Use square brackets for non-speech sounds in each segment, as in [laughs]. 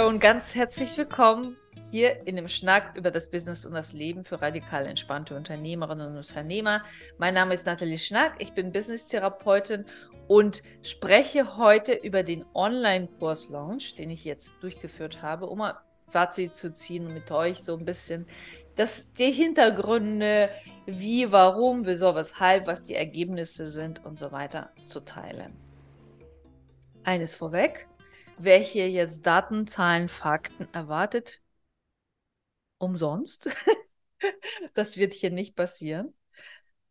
Hallo und ganz herzlich willkommen hier in dem Schnack über das Business und das Leben für radikal entspannte Unternehmerinnen und Unternehmer. Mein Name ist Nathalie Schnack, ich bin Business-Therapeutin und spreche heute über den Online-Kurs-Launch, den ich jetzt durchgeführt habe, um ein Fazit zu ziehen und mit euch so ein bisschen das, die Hintergründe, wie, warum, wieso, weshalb, was die Ergebnisse sind und so weiter zu teilen. Eines vorweg, wer hier jetzt Daten, Zahlen, Fakten erwartet, umsonst. [laughs] das wird hier nicht passieren.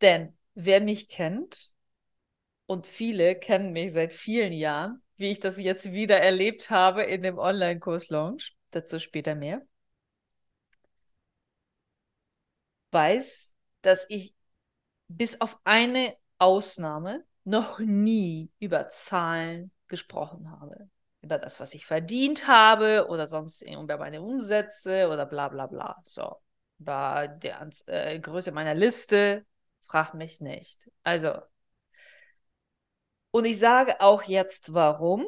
Denn wer mich kennt, und viele kennen mich seit vielen Jahren, wie ich das jetzt wieder erlebt habe in dem Online-Kurs-Launch, dazu später mehr, weiß, dass ich bis auf eine Ausnahme noch nie über Zahlen gesprochen habe. Über das, was ich verdient habe oder sonst über meine Umsätze oder bla bla bla. So. Über die äh, Größe meiner Liste, frag mich nicht. Also. Und ich sage auch jetzt warum,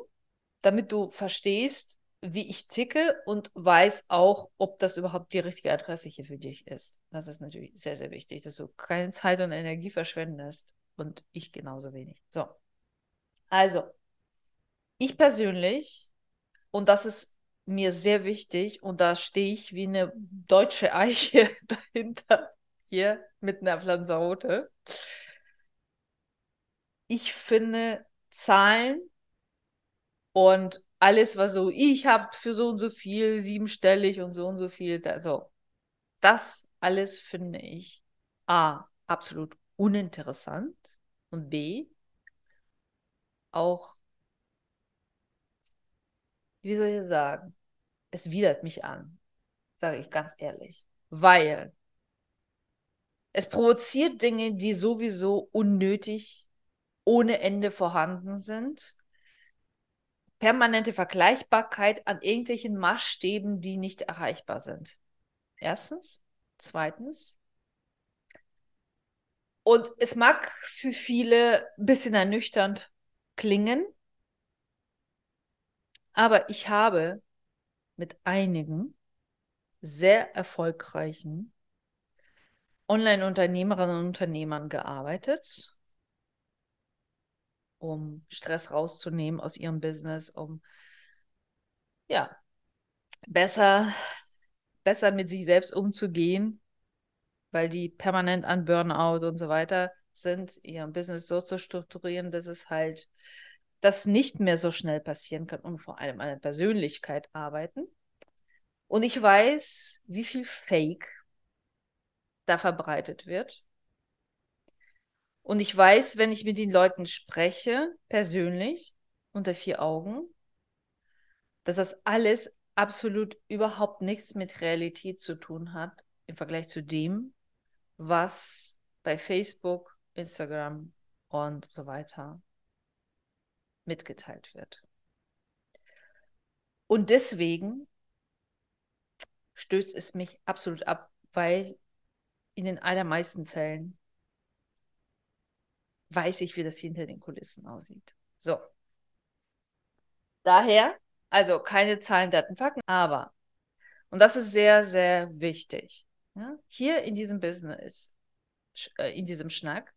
damit du verstehst, wie ich ticke und weiß auch, ob das überhaupt die richtige Adresse hier für dich ist. Das ist natürlich sehr, sehr wichtig, dass du keine Zeit und Energie verschwendest und ich genauso wenig. So. Also, ich persönlich, und das ist mir sehr wichtig, und da stehe ich wie eine deutsche Eiche [laughs] dahinter, hier mit einer Pflanzarote. Ich finde Zahlen und alles, was so, ich habe für so und so viel, siebenstellig und so und so viel, also das alles finde ich A, absolut uninteressant und B, auch, wie soll ich sagen, es widert mich an, sage ich ganz ehrlich, weil es provoziert Dinge, die sowieso unnötig ohne Ende vorhanden sind permanente Vergleichbarkeit an irgendwelchen Maßstäben, die nicht erreichbar sind. Erstens. Zweitens. Und es mag für viele ein bisschen ernüchternd klingen, aber ich habe mit einigen sehr erfolgreichen Online-Unternehmerinnen und Unternehmern gearbeitet um Stress rauszunehmen aus ihrem Business, um ja besser, besser mit sich selbst umzugehen, weil die permanent an Burnout und so weiter sind, ihr Business so zu strukturieren, dass es halt das nicht mehr so schnell passieren kann und vor allem an der Persönlichkeit arbeiten. Und ich weiß, wie viel Fake da verbreitet wird und ich weiß, wenn ich mit den Leuten spreche, persönlich, unter vier Augen, dass das alles absolut überhaupt nichts mit Realität zu tun hat im Vergleich zu dem, was bei Facebook, Instagram und so weiter mitgeteilt wird. Und deswegen stößt es mich absolut ab, weil in den allermeisten Fällen weiß ich, wie das hinter den Kulissen aussieht. So. Daher, also keine Zahlen, Daten, Fakten, aber, und das ist sehr, sehr wichtig, ja, hier in diesem Business, äh, in diesem Schnack,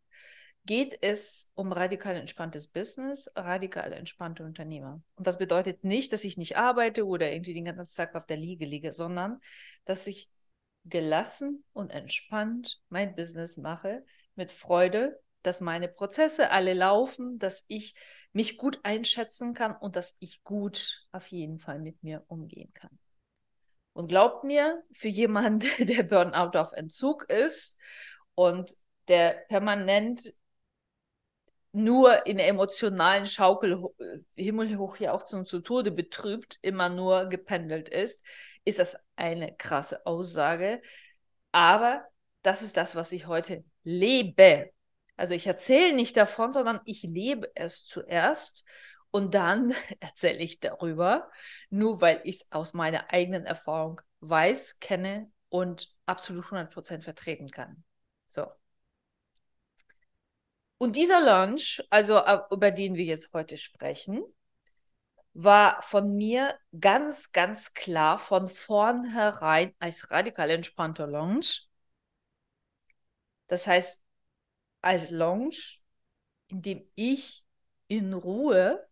geht es um radikal entspanntes Business, radikal entspannte Unternehmer. Und das bedeutet nicht, dass ich nicht arbeite oder irgendwie den ganzen Tag auf der Liege liege, sondern dass ich gelassen und entspannt mein Business mache, mit Freude, dass meine Prozesse alle laufen, dass ich mich gut einschätzen kann und dass ich gut auf jeden Fall mit mir umgehen kann. Und glaubt mir, für jemanden, [laughs] der Burnout auf Entzug ist und der permanent nur in emotionalen Schaukel himmelhoch hier auch zum zu Tode betrübt, immer nur gependelt ist, ist das eine krasse Aussage. Aber das ist das, was ich heute lebe. Also ich erzähle nicht davon, sondern ich lebe es zuerst und dann [laughs] erzähle ich darüber, nur weil ich es aus meiner eigenen Erfahrung weiß, kenne und absolut 100% vertreten kann. So. Und dieser Launch, also äh, über den wir jetzt heute sprechen, war von mir ganz, ganz klar von vornherein als radikal entspannter Lounge. Das heißt, als Lounge, in dem ich in Ruhe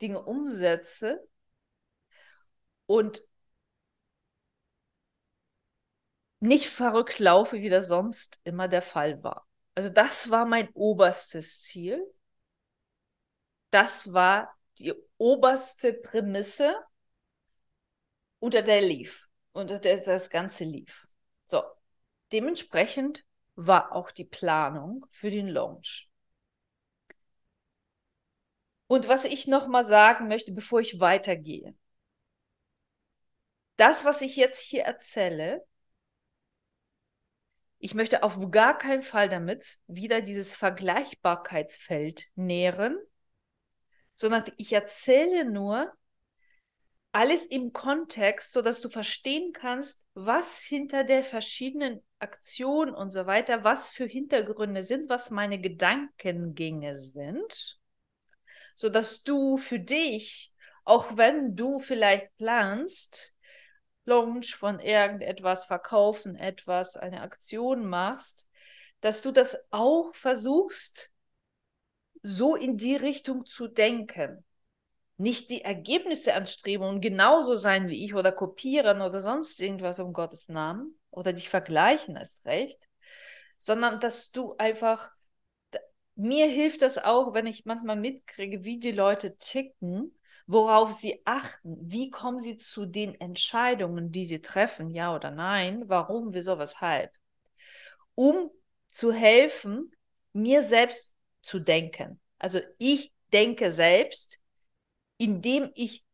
Dinge umsetze und nicht verrückt laufe, wie das sonst immer der Fall war. Also das war mein oberstes Ziel. Das war die oberste Prämisse, unter der lief, unter der das Ganze lief. So, dementsprechend war auch die Planung für den Launch. Und was ich noch mal sagen möchte, bevor ich weitergehe. Das, was ich jetzt hier erzähle, ich möchte auf gar keinen Fall damit wieder dieses Vergleichbarkeitsfeld nähren, sondern ich erzähle nur alles im Kontext, sodass du verstehen kannst, was hinter der verschiedenen Aktion und so weiter, was für Hintergründe sind, was meine Gedankengänge sind, sodass du für dich, auch wenn du vielleicht planst, Launch von irgendetwas, verkaufen etwas, eine Aktion machst, dass du das auch versuchst, so in die Richtung zu denken. Nicht die Ergebnisse anstreben und genauso sein wie ich oder kopieren oder sonst irgendwas um Gottes Namen oder dich vergleichen ist recht, sondern dass du einfach, mir hilft das auch, wenn ich manchmal mitkriege, wie die Leute ticken worauf sie achten, wie kommen sie zu den Entscheidungen, die sie treffen, ja oder nein, warum, wieso, weshalb, um zu helfen, mir selbst zu denken. Also ich denke selbst, indem ich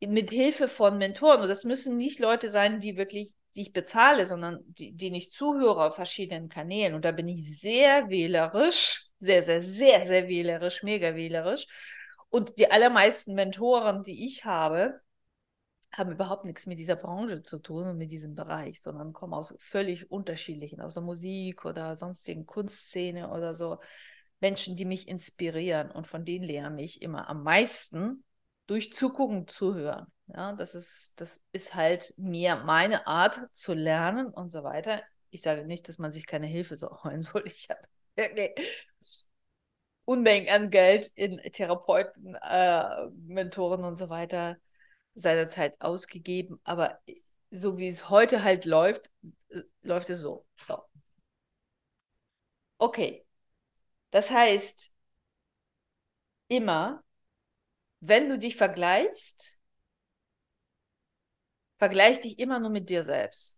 mit Hilfe von Mentoren, und das müssen nicht Leute sein, die wirklich, die ich bezahle, sondern die, die ich zuhöre auf verschiedenen Kanälen. Und da bin ich sehr wählerisch, sehr, sehr, sehr, sehr wählerisch, mega wählerisch und die allermeisten Mentoren, die ich habe, haben überhaupt nichts mit dieser Branche zu tun und mit diesem Bereich, sondern kommen aus völlig unterschiedlichen, aus der Musik oder sonstigen Kunstszene oder so. Menschen, die mich inspirieren und von denen lerne ich immer am meisten durch Zugucken, Zuhören. Ja, das ist, das ist halt mir meine Art zu lernen und so weiter. Ich sage nicht, dass man sich keine Hilfe [laughs] so holen soll. Ich habe [laughs] wirklich Unmengen an Geld in Therapeuten, äh, Mentoren und so weiter seinerzeit ausgegeben. Aber so wie es heute halt läuft, läuft es so. so. Okay. Das heißt, immer, wenn du dich vergleichst, vergleich dich immer nur mit dir selbst.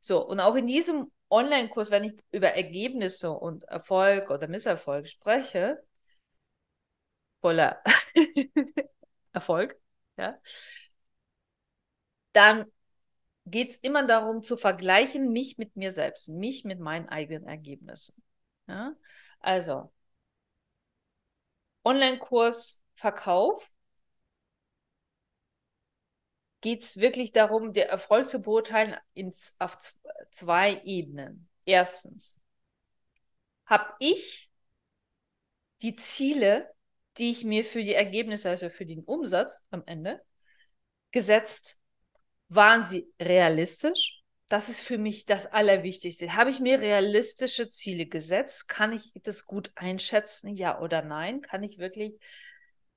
So, und auch in diesem Online-Kurs, wenn ich über Ergebnisse und Erfolg oder Misserfolg spreche, voller [laughs] Erfolg, ja, dann geht es immer darum zu vergleichen, mich mit mir selbst, mich mit meinen eigenen Ergebnissen. Ja? Also, Online-Kurs Verkauf geht es wirklich darum, den Erfolg zu beurteilen ins, auf zwei Ebenen. Erstens, habe ich die Ziele, die ich mir für die Ergebnisse, also für den Umsatz am Ende gesetzt, waren sie realistisch? Das ist für mich das Allerwichtigste. Habe ich mir realistische Ziele gesetzt? Kann ich das gut einschätzen? Ja oder nein? Kann ich wirklich,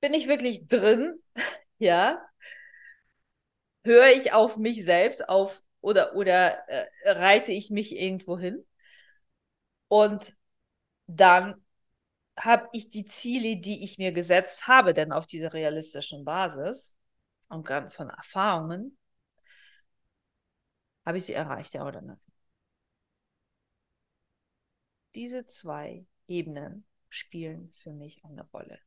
bin ich wirklich drin? [laughs] ja höre ich auf mich selbst auf oder, oder äh, reite ich mich irgendwo hin? Und dann habe ich die Ziele, die ich mir gesetzt habe, denn auf dieser realistischen Basis und von Erfahrungen, habe ich sie erreicht, ja oder nein? Diese zwei Ebenen spielen für mich eine Rolle.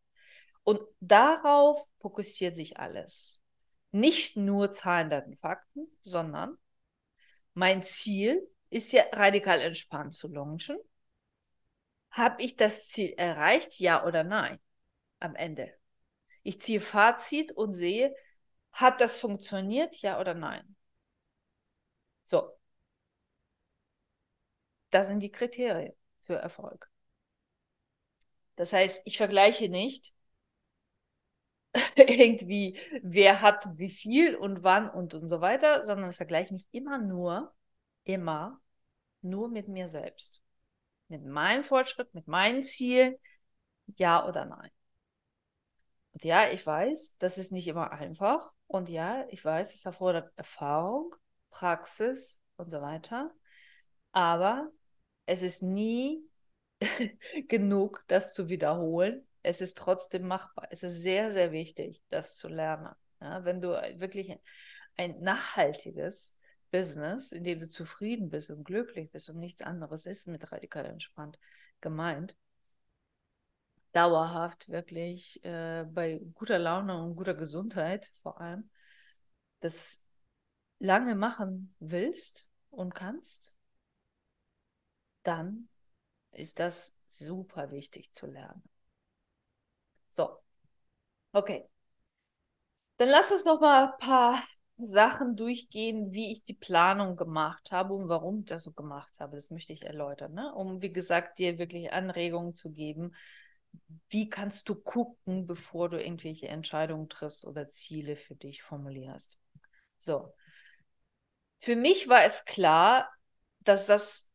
Und darauf fokussiert sich alles nicht nur Zahlen, Daten, Fakten, sondern mein Ziel ist ja radikal entspannt zu launchen. Habe ich das Ziel erreicht, ja oder nein? Am Ende. Ich ziehe Fazit und sehe, hat das funktioniert, ja oder nein? So. Das sind die Kriterien für Erfolg. Das heißt, ich vergleiche nicht [laughs] irgendwie, wer hat wie viel und wann und, und so weiter, sondern vergleiche mich immer nur, immer nur mit mir selbst. Mit meinem Fortschritt, mit meinen Zielen, ja oder nein. Und ja, ich weiß, das ist nicht immer einfach. Und ja, ich weiß, es erfordert Erfahrung, Praxis und so weiter. Aber es ist nie [laughs] genug, das zu wiederholen. Es ist trotzdem machbar. Es ist sehr, sehr wichtig, das zu lernen. Ja, wenn du wirklich ein nachhaltiges Business, in dem du zufrieden bist und glücklich bist und nichts anderes ist mit radikal entspannt gemeint, dauerhaft wirklich äh, bei guter Laune und guter Gesundheit vor allem, das lange machen willst und kannst, dann ist das super wichtig zu lernen. So, okay. Dann lass uns noch mal ein paar Sachen durchgehen, wie ich die Planung gemacht habe und warum ich das so gemacht habe. Das möchte ich erläutern, ne? um, wie gesagt, dir wirklich Anregungen zu geben. Wie kannst du gucken, bevor du irgendwelche Entscheidungen triffst oder Ziele für dich formulierst? So. Für mich war es klar, dass das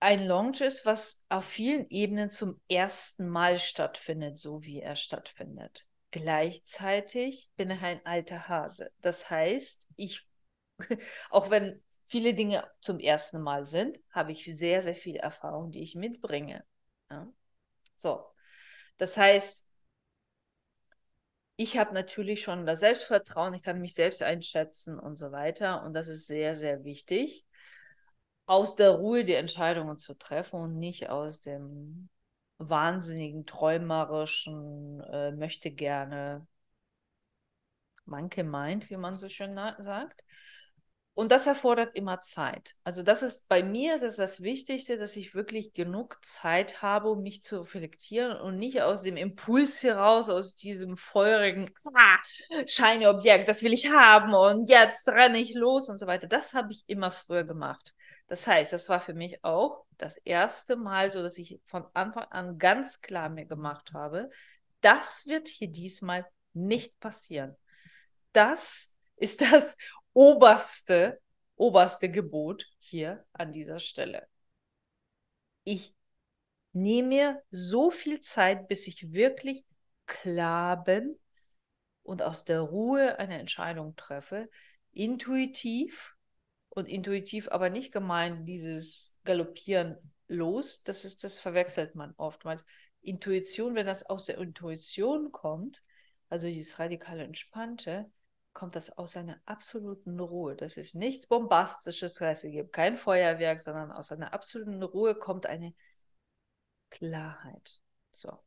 ein Launch ist, was auf vielen Ebenen zum ersten Mal stattfindet, so wie er stattfindet. Gleichzeitig bin ich ein alter Hase. Das heißt, ich, [laughs] auch wenn viele Dinge zum ersten Mal sind, habe ich sehr, sehr viel Erfahrung, die ich mitbringe. Ja? So. Das heißt, ich habe natürlich schon das Selbstvertrauen, ich kann mich selbst einschätzen und so weiter. Und das ist sehr, sehr wichtig, aus der Ruhe die Entscheidungen zu treffen und nicht aus dem wahnsinnigen, träumerischen, äh, möchte gerne Monkey Mind, wie man so schön sagt. Und das erfordert immer Zeit. Also das ist bei mir ist das Wichtigste, dass ich wirklich genug Zeit habe, um mich zu reflektieren und nicht aus dem Impuls heraus, aus diesem feurigen ah, shiny Objekt, das will ich haben und jetzt renne ich los und so weiter. Das habe ich immer früher gemacht. Das heißt, das war für mich auch das erste Mal so, dass ich von Anfang an ganz klar mir gemacht habe, das wird hier diesmal nicht passieren. Das ist [laughs] das oberste, oberste Gebot hier an dieser Stelle. Ich nehme mir so viel Zeit, bis ich wirklich klar bin und aus der Ruhe eine Entscheidung treffe, intuitiv und intuitiv aber nicht gemeint dieses Galoppieren los, das ist das verwechselt man oftmals. Intuition, wenn das aus der Intuition kommt, also dieses radikale Entspannte, kommt das aus einer absoluten Ruhe. Das ist nichts Bombastisches, heißt, es gibt kein Feuerwerk, sondern aus einer absoluten Ruhe kommt eine Klarheit. So.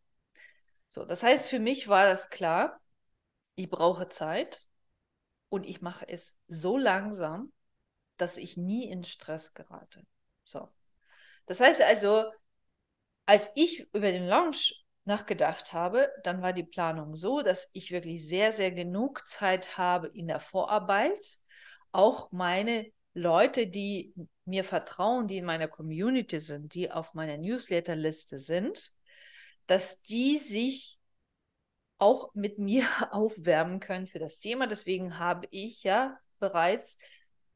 So, das heißt, für mich war das klar, ich brauche Zeit und ich mache es so langsam, dass ich nie in Stress gerate. So. Das heißt also, als ich über den Launch nachgedacht habe, dann war die Planung so, dass ich wirklich sehr, sehr genug Zeit habe in der Vorarbeit, auch meine Leute, die mir vertrauen, die in meiner Community sind, die auf meiner Newsletterliste sind, dass die sich auch mit mir [laughs] aufwärmen können für das Thema. Deswegen habe ich ja bereits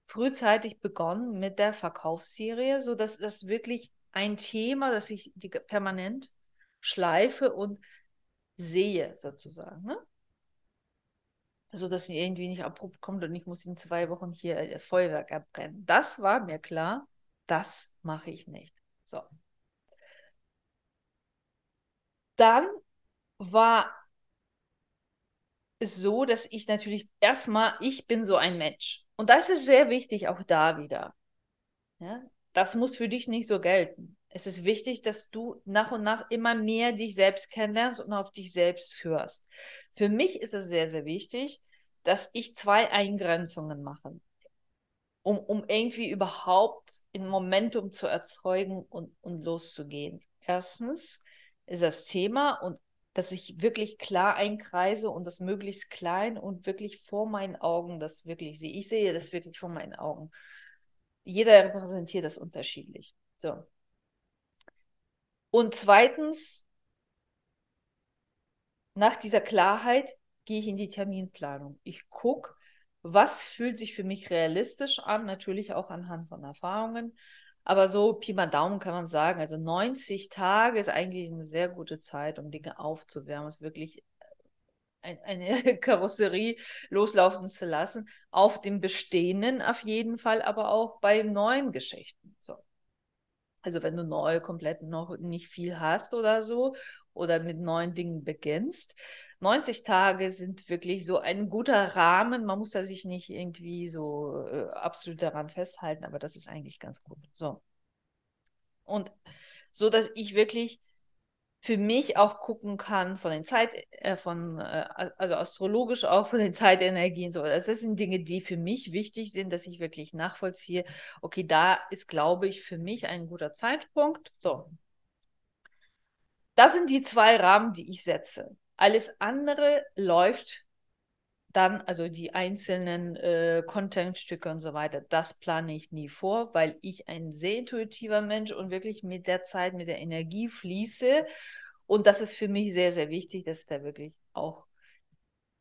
frühzeitig begonnen mit der Verkaufsserie, sodass das wirklich ein Thema, das ich permanent schleife und sehe, sozusagen. Ne? Also, dass sie irgendwie nicht abrupt kommt und ich muss in zwei Wochen hier das Feuerwerk abbrennen. Das war mir klar, das mache ich nicht. So. Dann war es so, dass ich natürlich erstmal, ich bin so ein Mensch. Und das ist sehr wichtig, auch da wieder. Ja? Das muss für dich nicht so gelten. Es ist wichtig, dass du nach und nach immer mehr dich selbst kennenlernst und auf dich selbst hörst. Für mich ist es sehr, sehr wichtig, dass ich zwei Eingrenzungen mache, um, um irgendwie überhaupt ein Momentum zu erzeugen und, und loszugehen. Erstens ist das Thema und dass ich wirklich klar einkreise und das möglichst klein und wirklich vor meinen Augen das wirklich sehe. Ich sehe das wirklich vor meinen Augen. Jeder repräsentiert das unterschiedlich. So. Und zweitens, nach dieser Klarheit gehe ich in die Terminplanung. Ich gucke, was fühlt sich für mich realistisch an, natürlich auch anhand von Erfahrungen. Aber so Pi mal Daumen kann man sagen, also 90 Tage ist eigentlich eine sehr gute Zeit, um Dinge aufzuwärmen. Es wirklich ein, eine [laughs] Karosserie loslaufen zu lassen. Auf dem Bestehenden auf jeden Fall, aber auch bei neuen Geschichten. So. Also wenn du neu komplett noch nicht viel hast oder so oder mit neuen Dingen beginnst. 90 Tage sind wirklich so ein guter Rahmen. Man muss da sich nicht irgendwie so äh, absolut daran festhalten, aber das ist eigentlich ganz gut. So. Und so, dass ich wirklich für mich auch gucken kann von den Zeit, äh, von, äh, also astrologisch auch von den Zeitenergien. So. Also das sind Dinge, die für mich wichtig sind, dass ich wirklich nachvollziehe, okay, da ist, glaube ich, für mich ein guter Zeitpunkt. So. Das sind die zwei Rahmen, die ich setze. Alles andere läuft dann, also die einzelnen äh, Contentstücke und so weiter, das plane ich nie vor, weil ich ein sehr intuitiver Mensch und wirklich mit der Zeit, mit der Energie fließe. Und das ist für mich sehr, sehr wichtig, dass ich da wirklich auch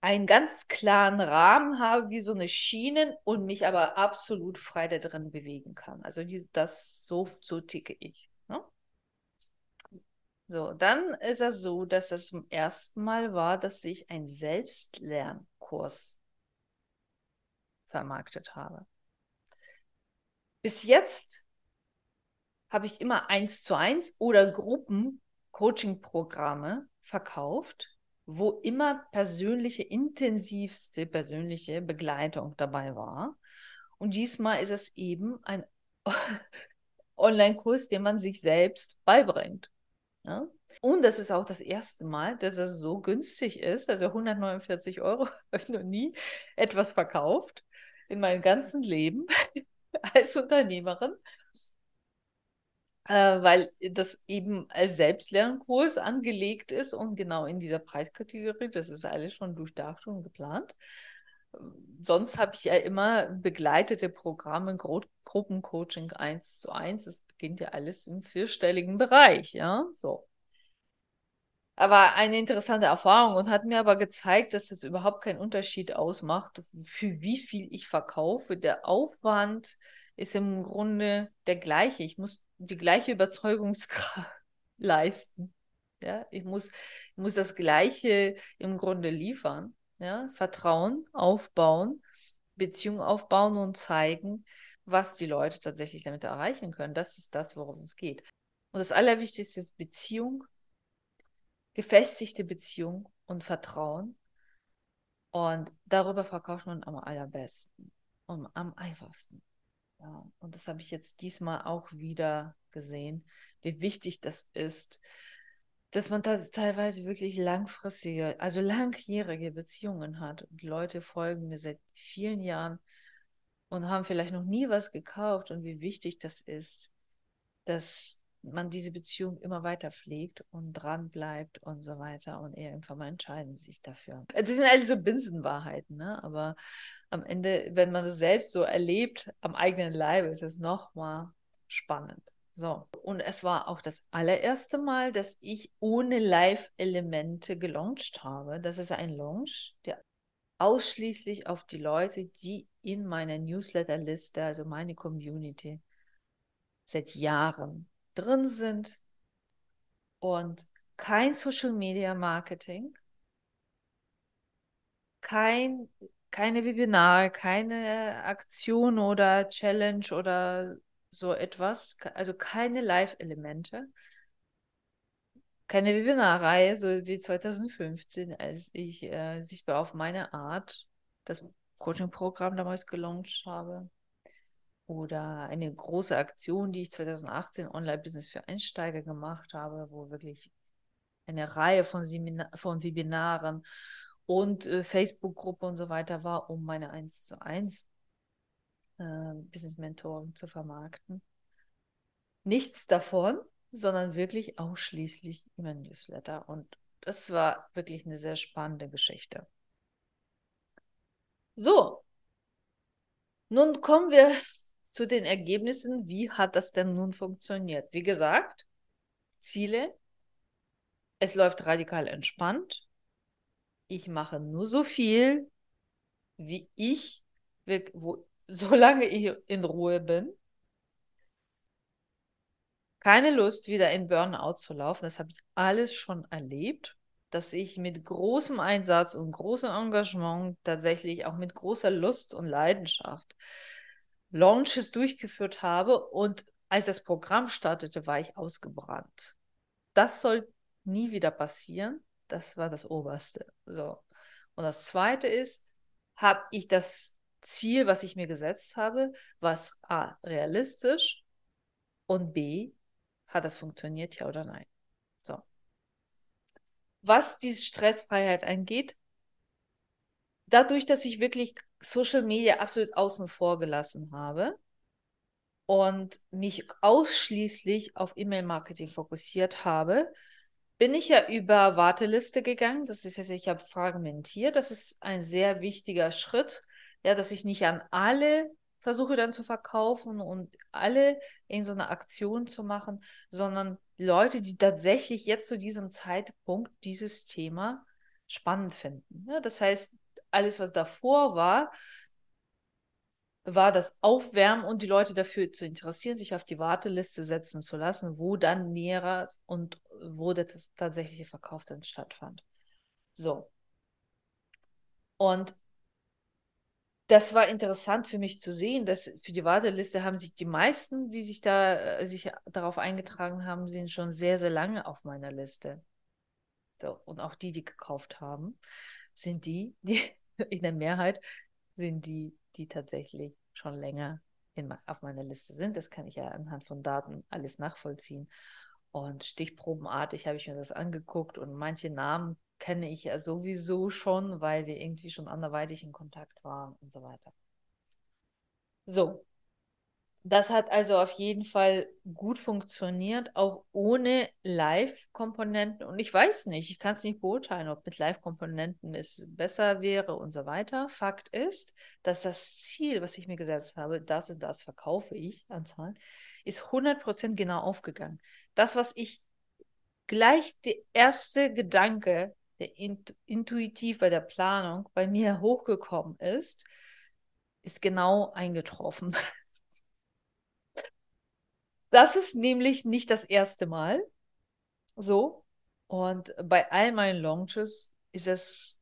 einen ganz klaren Rahmen habe, wie so eine Schienen und mich aber absolut frei da drin bewegen kann. Also die, das so, so ticke ich. So, dann ist es so, dass das zum ersten Mal war, dass ich ein Selbstlern Kurs vermarktet habe. Bis jetzt habe ich immer eins zu eins oder Gruppen Coaching-Programme verkauft, wo immer persönliche, intensivste persönliche Begleitung dabei war. Und diesmal ist es eben ein [laughs] Online-Kurs, den man sich selbst beibringt. Ja? Und das ist auch das erste Mal, dass es so günstig ist. Also 149 Euro [laughs] habe ich noch nie etwas verkauft in meinem ganzen Leben [laughs] als Unternehmerin, äh, weil das eben als Selbstlernkurs angelegt ist und genau in dieser Preiskategorie. Das ist alles schon durchdacht und geplant. Sonst habe ich ja immer begleitete Programme, Gru Gruppencoaching 1 zu 1. Es beginnt ja alles im vierstelligen Bereich, ja, so. Aber eine interessante Erfahrung und hat mir aber gezeigt, dass es überhaupt keinen Unterschied ausmacht, für wie viel ich verkaufe. Der Aufwand ist im Grunde der gleiche. Ich muss die gleiche Überzeugungskraft [laughs] leisten. Ja, ich muss, ich muss das Gleiche im Grunde liefern. Ja, Vertrauen aufbauen, Beziehung aufbauen und zeigen, was die Leute tatsächlich damit erreichen können. Das ist das, worum es geht. Und das Allerwichtigste ist Beziehung gefestigte Beziehung und Vertrauen. Und darüber verkauft man am allerbesten und am einfachsten. Ja, und das habe ich jetzt diesmal auch wieder gesehen, wie wichtig das ist, dass man da teilweise wirklich langfristige, also langjährige Beziehungen hat. Und Leute folgen mir seit vielen Jahren und haben vielleicht noch nie was gekauft und wie wichtig das ist, dass man diese Beziehung immer weiter pflegt und dran bleibt und so weiter und irgendwann mal entscheiden sich dafür. Das sind alles so Binsenwahrheiten, ne? aber am Ende, wenn man es selbst so erlebt, am eigenen Leibe, ist es nochmal spannend. So, und es war auch das allererste Mal, dass ich ohne Live-Elemente gelauncht habe. Das ist ein Launch, der ausschließlich auf die Leute, die in meiner Newsletter-Liste, also meine Community, seit Jahren drin sind und kein Social Media Marketing, kein, keine Webinare, keine Aktion oder Challenge oder so etwas, also keine Live-Elemente, keine Webinarreihe, so wie 2015, als ich äh, sichtbar auf meine Art das Coaching-Programm damals gelauncht habe. Oder eine große Aktion, die ich 2018 Online-Business für Einsteiger gemacht habe, wo wirklich eine Reihe von, Seminar von Webinaren und äh, Facebook-Gruppe und so weiter war, um meine 1 zu 1 äh, Business Mentoring zu vermarkten. Nichts davon, sondern wirklich ausschließlich immer Newsletter. Und das war wirklich eine sehr spannende Geschichte. So, nun kommen wir [laughs] zu den Ergebnissen. Wie hat das denn nun funktioniert? Wie gesagt, Ziele. Es läuft radikal entspannt. ich mache nur so viel, wie ich, wo, solange ich in Ruhe bin. Keine Lust, wieder in Burnout zu laufen. Das habe ich alles schon erlebt, dass ich mit großem Einsatz und großem Engagement tatsächlich auch mit großer Lust und Leidenschaft Launches durchgeführt habe und als das Programm startete, war ich ausgebrannt. Das soll nie wieder passieren. Das war das Oberste. So. Und das Zweite ist, habe ich das Ziel, was ich mir gesetzt habe, was A, realistisch und B, hat das funktioniert, ja oder nein? So. Was diese Stressfreiheit angeht, dadurch, dass ich wirklich Social Media absolut außen vor gelassen habe und mich ausschließlich auf E-Mail-Marketing fokussiert habe, bin ich ja über Warteliste gegangen. Das ist jetzt, ich habe fragmentiert. Das ist ein sehr wichtiger Schritt, ja, dass ich nicht an alle versuche dann zu verkaufen und alle in so eine Aktion zu machen, sondern Leute, die tatsächlich jetzt zu diesem Zeitpunkt dieses Thema spannend finden. Ja, das heißt, alles, was davor war, war das Aufwärmen und die Leute dafür zu interessieren, sich auf die Warteliste setzen zu lassen, wo dann näherer und wo der tatsächliche Verkauf dann stattfand. So. Und das war interessant für mich zu sehen, dass für die Warteliste haben sich die meisten, die sich da äh, sich darauf eingetragen haben, sind schon sehr, sehr lange auf meiner Liste. So, und auch die, die gekauft haben, sind die, die [laughs] in der Mehrheit sind die, die tatsächlich schon länger in, auf meiner Liste sind. Das kann ich ja anhand von Daten alles nachvollziehen. Und stichprobenartig habe ich mir das angeguckt und manche Namen kenne ich ja sowieso schon, weil wir irgendwie schon anderweitig in Kontakt waren und so weiter. So, das hat also auf jeden Fall gut funktioniert, auch ohne Live-Komponenten. Und ich weiß nicht, ich kann es nicht beurteilen, ob mit Live-Komponenten es besser wäre und so weiter. Fakt ist, dass das Ziel, was ich mir gesetzt habe, das und das verkaufe ich an Zahlen, ist 100% genau aufgegangen. Das, was ich gleich der erste Gedanke, der int intuitiv bei der Planung bei mir hochgekommen ist, ist genau eingetroffen. [laughs] Das ist nämlich nicht das erste Mal so. Und bei all meinen Launches ist es,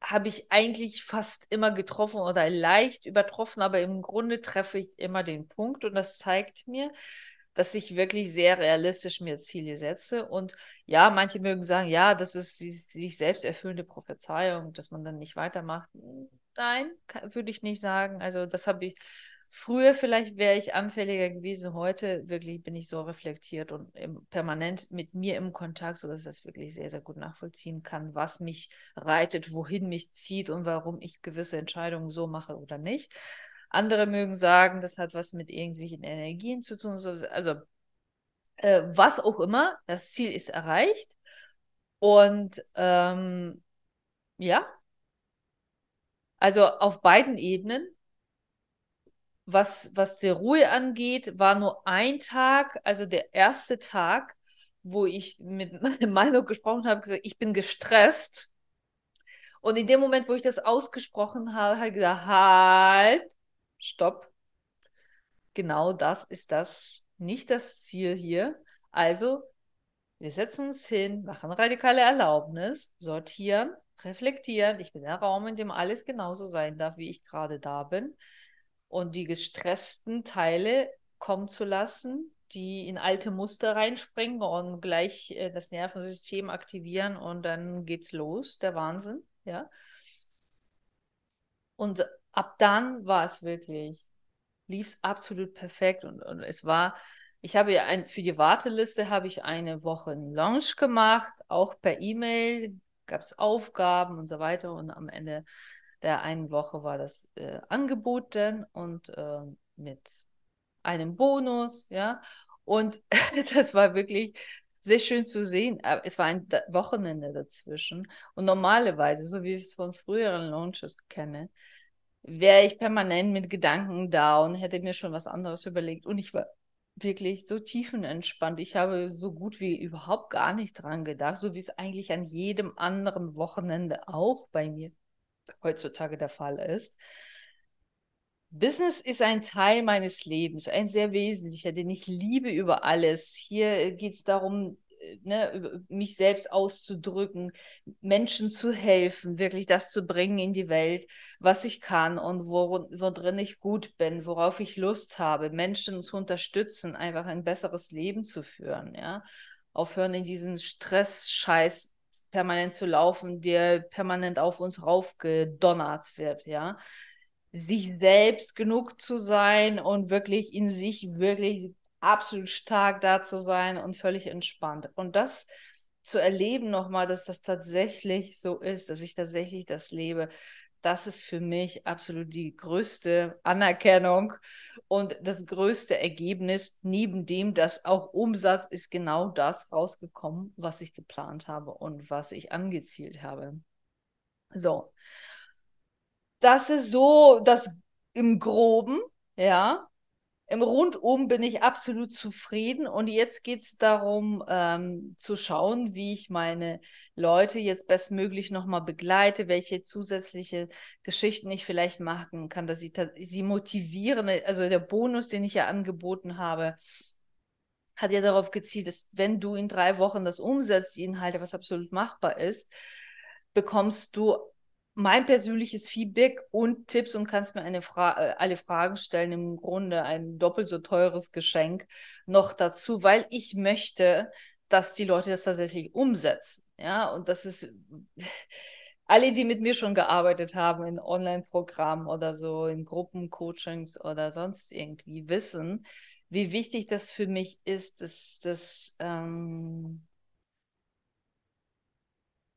habe ich eigentlich fast immer getroffen oder leicht übertroffen, aber im Grunde treffe ich immer den Punkt und das zeigt mir, dass ich wirklich sehr realistisch mir Ziele setze. Und ja, manche mögen sagen, ja, das ist die sich selbst erfüllende Prophezeiung, dass man dann nicht weitermacht. Nein, würde ich nicht sagen. Also das habe ich Früher vielleicht wäre ich anfälliger gewesen, heute wirklich bin ich so reflektiert und permanent mit mir im Kontakt, sodass ich das wirklich sehr, sehr gut nachvollziehen kann, was mich reitet, wohin mich zieht und warum ich gewisse Entscheidungen so mache oder nicht. Andere mögen sagen, das hat was mit irgendwelchen Energien zu tun. Also äh, was auch immer, das Ziel ist erreicht. Und ähm, ja, also auf beiden Ebenen was, was die Ruhe angeht, war nur ein Tag, also der erste Tag, wo ich mit [laughs] meiner Meinung gesprochen habe, gesagt, ich bin gestresst. Und in dem Moment, wo ich das ausgesprochen habe, habe ich gesagt, halt, stopp. Genau das ist das, nicht das Ziel hier. Also, wir setzen uns hin, machen radikale Erlaubnis, sortieren, reflektieren. Ich bin der Raum, in dem alles genauso sein darf, wie ich gerade da bin und die gestressten Teile kommen zu lassen, die in alte Muster reinspringen und gleich äh, das Nervensystem aktivieren und dann geht's los, der Wahnsinn, ja. Und ab dann war es wirklich, lief es absolut perfekt und, und es war, ich habe ja ein, für die Warteliste habe ich eine Woche einen Launch gemacht, auch per E-Mail, gab es Aufgaben und so weiter und am Ende der einen Woche war das äh, Angebot dann und äh, mit einem Bonus, ja. Und [laughs] das war wirklich sehr schön zu sehen. Es war ein Wochenende dazwischen. Und normalerweise, so wie ich es von früheren Launches kenne, wäre ich permanent mit Gedanken da und hätte mir schon was anderes überlegt. Und ich war wirklich so tiefenentspannt. Ich habe so gut wie überhaupt gar nicht dran gedacht, so wie es eigentlich an jedem anderen Wochenende auch bei mir heutzutage der Fall ist. Business ist ein Teil meines Lebens, ein sehr wesentlicher, den ich liebe über alles. Hier geht es darum, ne, mich selbst auszudrücken, Menschen zu helfen, wirklich das zu bringen in die Welt, was ich kann und wo, worin ich gut bin, worauf ich Lust habe, Menschen zu unterstützen, einfach ein besseres Leben zu führen, ja. Aufhören in diesen Stress-Scheiß permanent zu laufen, der permanent auf uns raufgedonnert wird, ja sich selbst genug zu sein und wirklich in sich wirklich absolut stark da zu sein und völlig entspannt. Und das zu erleben nochmal, dass das tatsächlich so ist, dass ich tatsächlich das lebe, das ist für mich absolut die größte Anerkennung und das größte Ergebnis, neben dem, dass auch Umsatz ist genau das rausgekommen, was ich geplant habe und was ich angezielt habe. So. Das ist so das im Groben, ja. Im Rundum bin ich absolut zufrieden und jetzt geht es darum ähm, zu schauen, wie ich meine Leute jetzt bestmöglich nochmal begleite, welche zusätzliche Geschichten ich vielleicht machen kann, dass sie sie motivieren. Also der Bonus, den ich ja angeboten habe, hat ja darauf gezielt, dass wenn du in drei Wochen das umsetzt, die Inhalte, was absolut machbar ist, bekommst du mein persönliches Feedback und Tipps und kannst mir Fra äh, alle Fragen stellen. Im Grunde ein doppelt so teures Geschenk noch dazu, weil ich möchte, dass die Leute das tatsächlich umsetzen. Ja, und das ist [laughs] alle, die mit mir schon gearbeitet haben in Online-Programmen oder so, in Gruppencoachings oder sonst irgendwie, wissen, wie wichtig das für mich ist, dass das ähm,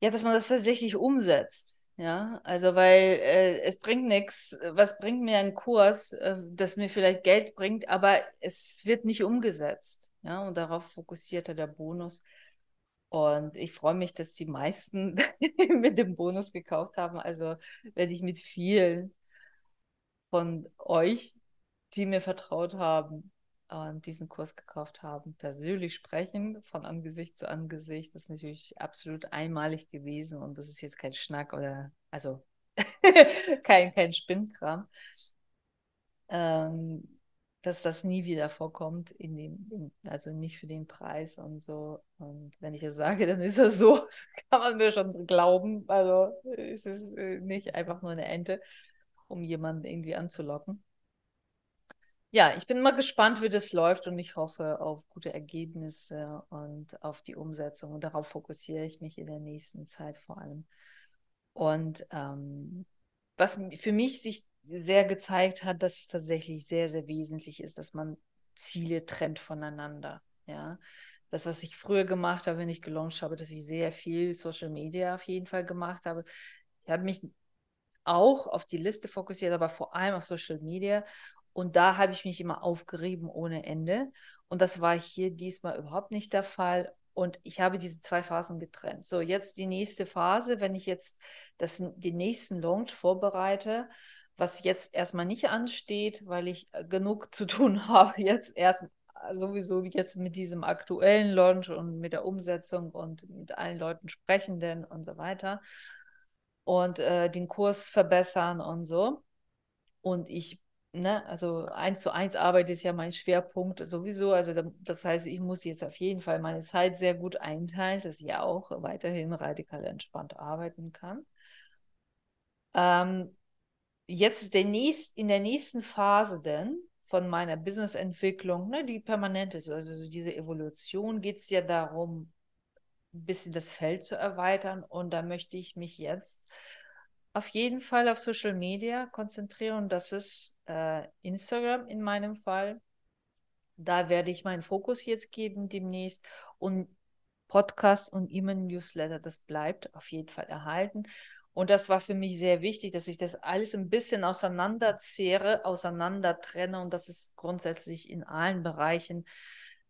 ja, dass man das tatsächlich umsetzt. Ja, also weil äh, es bringt nichts, was bringt mir ein Kurs, äh, das mir vielleicht Geld bringt, aber es wird nicht umgesetzt. Ja, und darauf fokussiert der Bonus. Und ich freue mich, dass die meisten [laughs] mit dem Bonus gekauft haben. Also werde ich mit vielen von euch, die mir vertraut haben, und diesen Kurs gekauft haben, persönlich sprechen, von Angesicht zu Angesicht. Das ist natürlich absolut einmalig gewesen und das ist jetzt kein Schnack oder, also [laughs] kein, kein Spinnkram. Ähm, dass das nie wieder vorkommt, in dem, also nicht für den Preis und so. Und wenn ich es sage, dann ist das so, [laughs] kann man mir schon glauben. Also es ist äh, nicht einfach nur eine Ente, um jemanden irgendwie anzulocken ja, ich bin mal gespannt, wie das läuft und ich hoffe auf gute Ergebnisse und auf die Umsetzung. Und darauf fokussiere ich mich in der nächsten Zeit vor allem. Und ähm, was für mich sich sehr gezeigt hat, dass es tatsächlich sehr, sehr wesentlich ist, dass man Ziele trennt voneinander. Ja, das, was ich früher gemacht habe, wenn ich gelauncht habe, dass ich sehr viel Social Media auf jeden Fall gemacht habe. Ich habe mich auch auf die Liste fokussiert, aber vor allem auf Social Media und da habe ich mich immer aufgerieben ohne Ende. Und das war hier diesmal überhaupt nicht der Fall. Und ich habe diese zwei Phasen getrennt. So, jetzt die nächste Phase, wenn ich jetzt das, den nächsten Launch vorbereite, was jetzt erstmal nicht ansteht, weil ich äh, genug zu tun [laughs] habe, jetzt erst sowieso jetzt mit diesem aktuellen Launch und mit der Umsetzung und mit allen Leuten sprechenden und so weiter und äh, den Kurs verbessern und so. Und ich ne, also eins zu eins Arbeit ist ja mein Schwerpunkt sowieso. Also das heißt, ich muss jetzt auf jeden Fall meine Zeit sehr gut einteilen, dass ich auch weiterhin radikal entspannt arbeiten kann. Ähm, jetzt der nächst, in der nächsten Phase denn von meiner Businessentwicklung, ne, die permanent ist, also diese Evolution, geht es ja darum, ein bisschen das Feld zu erweitern. Und da möchte ich mich jetzt auf jeden Fall auf Social Media konzentrieren. Das ist äh, Instagram in meinem Fall. Da werde ich meinen Fokus jetzt geben demnächst. Und Podcast und E-Mail-Newsletter, das bleibt auf jeden Fall erhalten. Und das war für mich sehr wichtig, dass ich das alles ein bisschen auseinanderzehre, auseinandertrenne und das ist grundsätzlich in allen Bereichen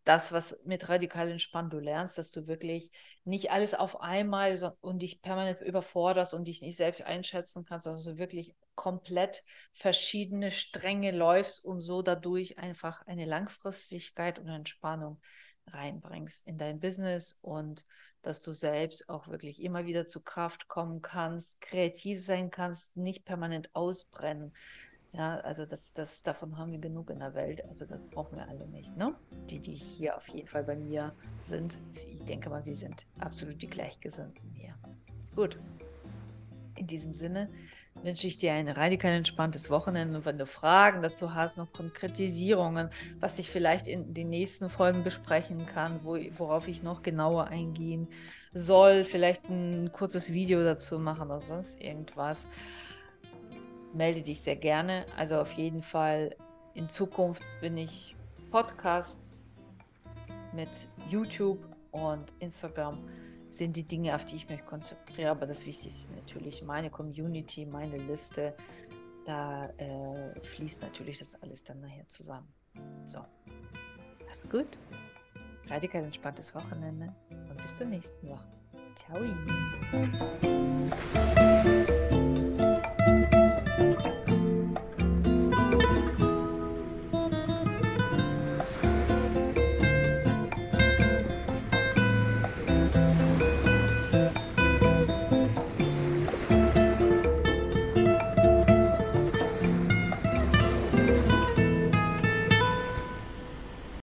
das, was mit radikal entspannt du lernst, dass du wirklich nicht alles auf einmal so, und dich permanent überforderst und dich nicht selbst einschätzen kannst, sondern du wirklich komplett verschiedene Stränge läufst und so dadurch einfach eine Langfristigkeit und Entspannung reinbringst in dein Business und dass du selbst auch wirklich immer wieder zu Kraft kommen kannst, kreativ sein kannst, nicht permanent ausbrennen. Ja, also das, das, davon haben wir genug in der Welt. Also das brauchen wir alle nicht, ne? Die, die hier auf jeden Fall bei mir sind. Ich denke mal, wir sind absolut die Gleichgesinnten hier. Gut. In diesem Sinne wünsche ich dir ein radikal entspanntes Wochenende. Und wenn du Fragen dazu hast, noch Konkretisierungen, was ich vielleicht in den nächsten Folgen besprechen kann, wo, worauf ich noch genauer eingehen soll, vielleicht ein kurzes Video dazu machen oder sonst irgendwas, melde dich sehr gerne. Also auf jeden Fall in Zukunft bin ich Podcast mit YouTube und Instagram sind die Dinge, auf die ich mich konzentriere. Aber das Wichtigste ist natürlich meine Community, meine Liste. Da äh, fließt natürlich das alles dann nachher zusammen. So, mach's gut. Radikal entspanntes Wochenende und bis zur nächsten Woche. Ciao.